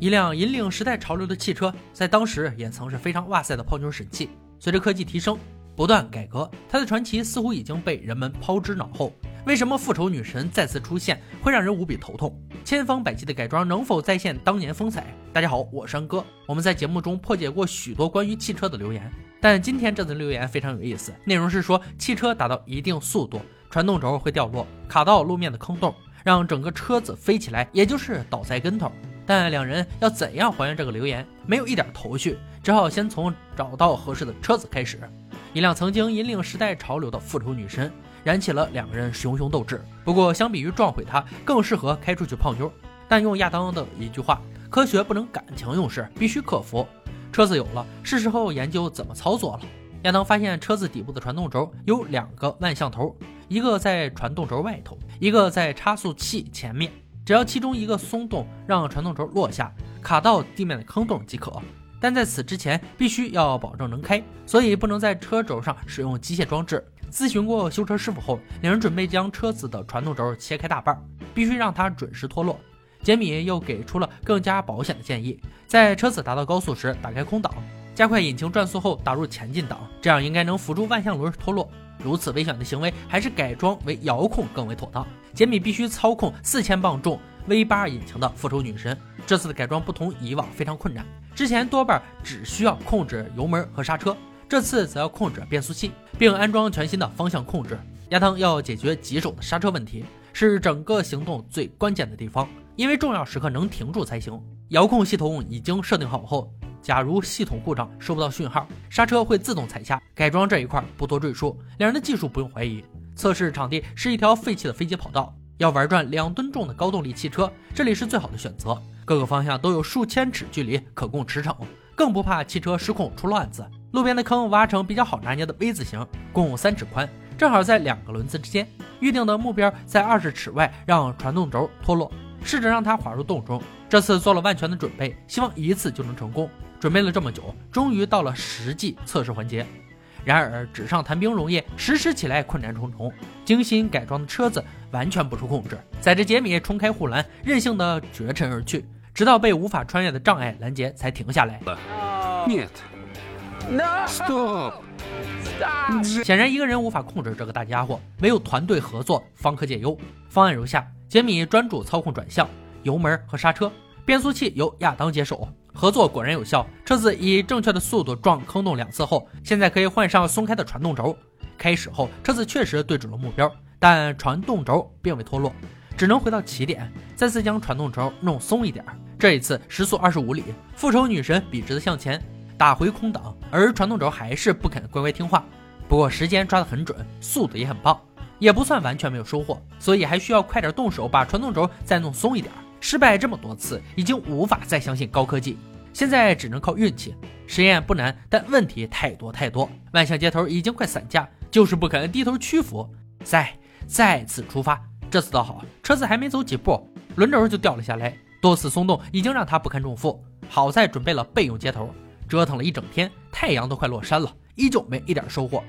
一辆引领时代潮流的汽车，在当时也曾是非常哇塞的泡妞神器。随着科技提升，不断改革，它的传奇似乎已经被人们抛之脑后。为什么复仇女神再次出现会让人无比头痛？千方百计的改装能否再现当年风采？大家好，我是安哥。我们在节目中破解过许多关于汽车的留言，但今天这则留言非常有意思。内容是说，汽车达到一定速度，传动轴会掉落，卡到路面的坑洞，让整个车子飞起来，也就是倒栽跟头。但两人要怎样还原这个留言，没有一点头绪，只好先从找到合适的车子开始。一辆曾经引领时代潮流的复仇女神，燃起了两个人熊熊斗志。不过，相比于撞毁它，更适合开出去泡妞。但用亚当的一句话：“科学不能感情用事，必须克服。”车子有了，是时候研究怎么操作了。亚当发现车子底部的传动轴有两个万向头，一个在传动轴外头，一个在差速器前面。只要其中一个松动，让传动轴落下，卡到地面的坑洞即可。但在此之前，必须要保证能开，所以不能在车轴上使用机械装置。咨询过修车师傅后，两人准备将车子的传动轴切开大半，必须让它准时脱落。杰米又给出了更加保险的建议：在车子达到高速时，打开空挡，加快引擎转速后打入前进档，这样应该能辅助万向轮脱落。如此危险的行为，还是改装为遥控更为妥当。杰米必须操控四千磅重 V 八引擎的复仇女神，这次的改装不同以往非常困难。之前多半只需要控制油门和刹车，这次则要控制变速器，并安装全新的方向控制。亚当要解决棘手的刹车问题，是整个行动最关键的地方，因为重要时刻能停住才行。遥控系统已经设定好后。假如系统故障收不到讯号，刹车会自动踩下。改装这一块不多赘述，两人的技术不用怀疑。测试场地是一条废弃的飞机跑道，要玩转两吨重的高动力汽车，这里是最好的选择。各个方向都有数千尺距离可供驰骋，更不怕汽车失控出乱子。路边的坑挖成比较好拿捏的 V 字形，共三尺宽，正好在两个轮子之间。预定的目标在二十尺外，让传动轴脱落，试着让它滑入洞中。这次做了万全的准备，希望一次就能成功。准备了这么久，终于到了实际测试环节。然而，纸上谈兵容易，实施起来困难重重。精心改装的车子完全不受控制，载着杰米冲开护栏，任性的绝尘而去，直到被无法穿越的障碍拦截，才停下来。显然，一个人无法控制这个大家伙，没有团队合作方可解忧。方案如下：杰米专注操控转向、油门和刹车，变速器由亚当接手。合作果然有效，车子以正确的速度撞坑洞两次后，现在可以换上松开的传动轴。开始后，车子确实对准了目标，但传动轴并未脱落，只能回到起点，再次将传动轴弄松一点。这一次时速二十五里，复仇女神笔直的向前，打回空档，而传动轴还是不肯乖乖听话。不过时间抓得很准，速度也很棒，也不算完全没有收获，所以还需要快点动手把传动轴再弄松一点。失败这么多次，已经无法再相信高科技，现在只能靠运气。实验不难，但问题太多太多。万向接头已经快散架，就是不肯低头屈服。再再次出发，这次倒好，车子还没走几步，轮轴就掉了下来。多次松动已经让他不堪重负，好在准备了备用接头。折腾了一整天，太阳都快落山了，依旧没一点收获。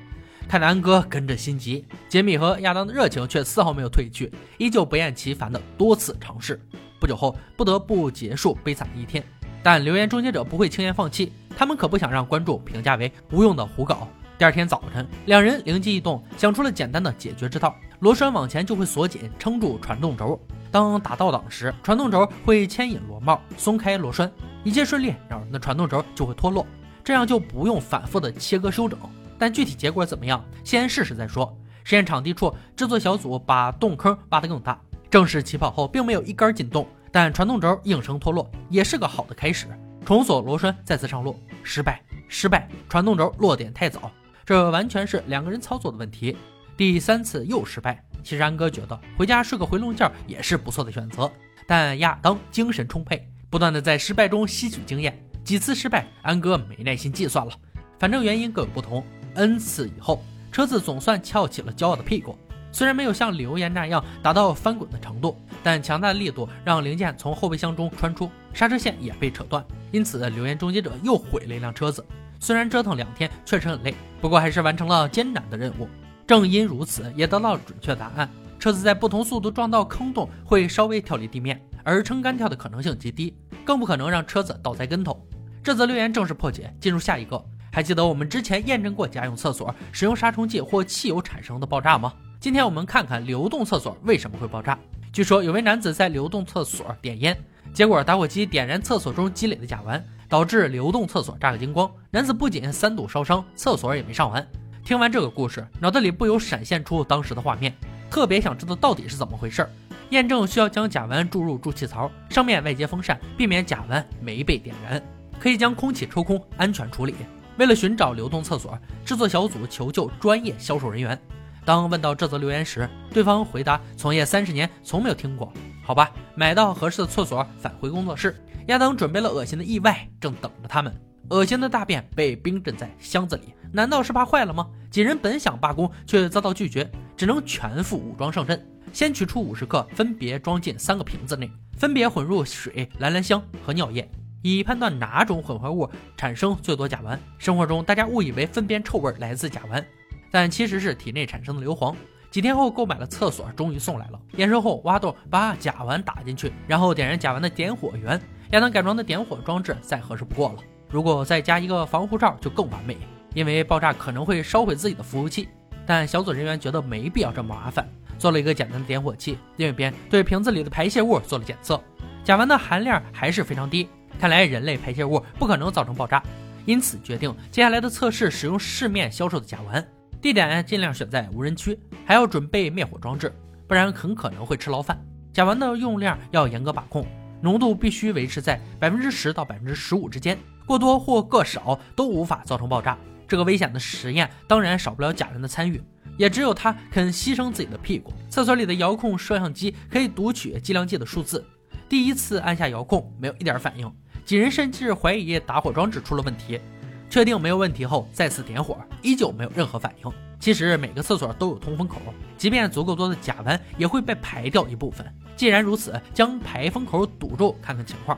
看得安哥跟着心急，杰米和亚当的热情却丝毫没有褪去，依旧不厌其烦的多次尝试。不久后，不得不结束悲惨的一天。但留言终结者不会轻言放弃，他们可不想让观众评价为无用的胡搞。第二天早晨，两人灵机一动，想出了简单的解决之道：螺栓往前就会锁紧，撑住传动轴；当打倒档时，传动轴会牵引螺帽，松开螺栓。一切顺利，两人的传动轴就会脱落，这样就不用反复的切割修整。但具体结果怎么样，先试试再说。实验场地处，制作小组把洞坑挖得更大。正式起跑后，并没有一根进洞，但传动轴应声脱落，也是个好的开始。重锁螺栓，再次上路，失败，失败，传动轴落点太早，这完全是两个人操作的问题。第三次又失败。其实安哥觉得回家睡个回笼觉也是不错的选择，但亚当精神充沛，不断的在失败中吸取经验。几次失败，安哥没耐心计算了，反正原因各有不同。N 次以后，车子总算翘起了骄傲的屁股。虽然没有像留言那样达到翻滚的程度，但强大的力度让零件从后备箱中穿出，刹车线也被扯断。因此，留言终结者又毁了一辆车子。虽然折腾两天确实很累，不过还是完成了艰难的任务。正因如此，也得到了准确答案：车子在不同速度撞到坑洞会稍微跳离地面，而撑杆跳的可能性极低。更不可能让车子倒栽跟头。这则留言正式破解，进入下一个。还记得我们之前验证过家用厕所使用杀虫剂或汽油产生的爆炸吗？今天我们看看流动厕所为什么会爆炸。据说有位男子在流动厕所点烟，结果打火机点燃厕所中积累的甲烷，导致流动厕所炸个精光。男子不仅三度烧伤，厕所也没上完。听完这个故事，脑袋里不由闪现出当时的画面，特别想知道到底是怎么回事。验证需要将甲烷注入助气槽，上面外接风扇，避免甲烷没被点燃，可以将空气抽空，安全处理。为了寻找流动厕所，制作小组求救专业销售人员。当问到这则留言时，对方回答：“从业三十年，从没有听过。”好吧，买到合适的厕所，返回工作室。亚当准备了恶心的意外，正等着他们。恶心的大便被冰镇在箱子里，难道是怕坏了吗？几人本想罢工，却遭到拒绝，只能全副武装上阵。先取出五十克，分别装进三个瓶子内，分别混入水、兰兰香和尿液。以判断哪种混合物产生最多甲烷。生活中，大家误以为粪便臭味来自甲烷，但其实是体内产生的硫磺。几天后，购买了厕所终于送来了。验收后，挖洞把甲烷打进去，然后点燃甲烷的点火源。亚当改装的点火装置再合适不过了。如果再加一个防护罩就更完美，因为爆炸可能会烧毁自己的服务器。但小组人员觉得没必要这么麻烦，做了一个简单的点火器。另一边对瓶子里的排泄物做了检测，甲烷的含量还是非常低。看来人类排泄物不可能造成爆炸，因此决定接下来的测试使用市面销售的甲烷，地点尽量选在无人区，还要准备灭火装置，不然很可能会吃牢饭。甲烷的用量要严格把控，浓度必须维持在百分之十到百分之十五之间，过多或过少都无法造成爆炸。这个危险的实验当然少不了假人的参与，也只有他肯牺牲自己的屁股。厕所里的遥控摄像机可以读取计量计的数字，第一次按下遥控没有一点反应。几人甚至怀疑打火装置出了问题，确定没有问题后再次点火，依旧没有任何反应。其实每个厕所都有通风口，即便足够多的甲烷也会被排掉一部分。既然如此，将排风口堵住，看看情况。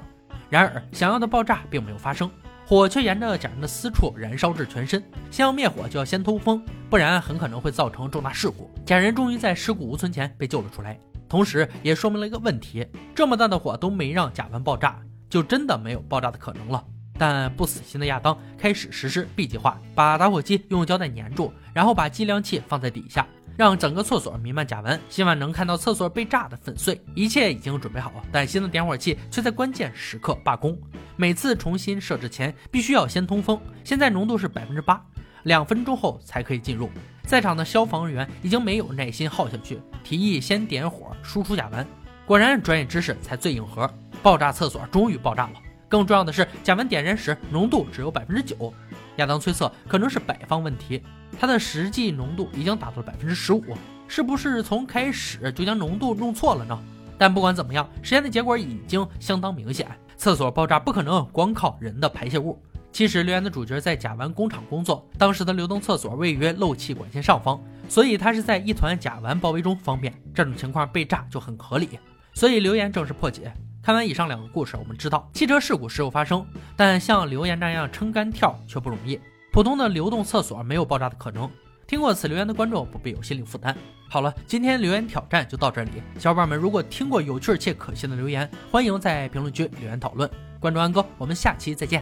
然而想要的爆炸并没有发生，火却沿着假人的私处燃烧至全身。先要灭火就要先通风，不然很可能会造成重大事故。假人终于在尸骨无存前被救了出来，同时也说明了一个问题：这么大的火都没让甲烷爆炸。就真的没有爆炸的可能了。但不死心的亚当开始实施 B 计划，把打火机用胶带粘住，然后把计量器放在底下，让整个厕所弥漫甲烷，希望能看到厕所被炸得粉碎。一切已经准备好，但新的点火器却在关键时刻罢工。每次重新设置前，必须要先通风。现在浓度是百分之八，两分钟后才可以进入。在场的消防人员已经没有耐心耗下去，提议先点火输出甲烷。果然，专业知识才最硬核。爆炸厕所终于爆炸了。更重要的是，甲烷点燃时浓度只有百分之九。亚当推测可能是摆放问题，它的实际浓度已经达到了百分之十五。是不是从开始就将浓度弄错了呢？但不管怎么样，实验的结果已经相当明显：厕所爆炸不可能光靠人的排泄物。其实留言的主角在甲烷工厂工作，当时的流动厕所位于漏气管线上方，所以他是在一团甲烷包围中方便。这种情况被炸就很合理。所以留言正式破解。看完以上两个故事，我们知道汽车事故时有发生，但像留言那样撑杆跳却不容易。普通的流动厕所没有爆炸的可能。听过此留言的观众不必有心理负担。好了，今天留言挑战就到这里。小伙伴们，如果听过有趣且可信的留言，欢迎在评论区留言讨论。关注安哥，我们下期再见。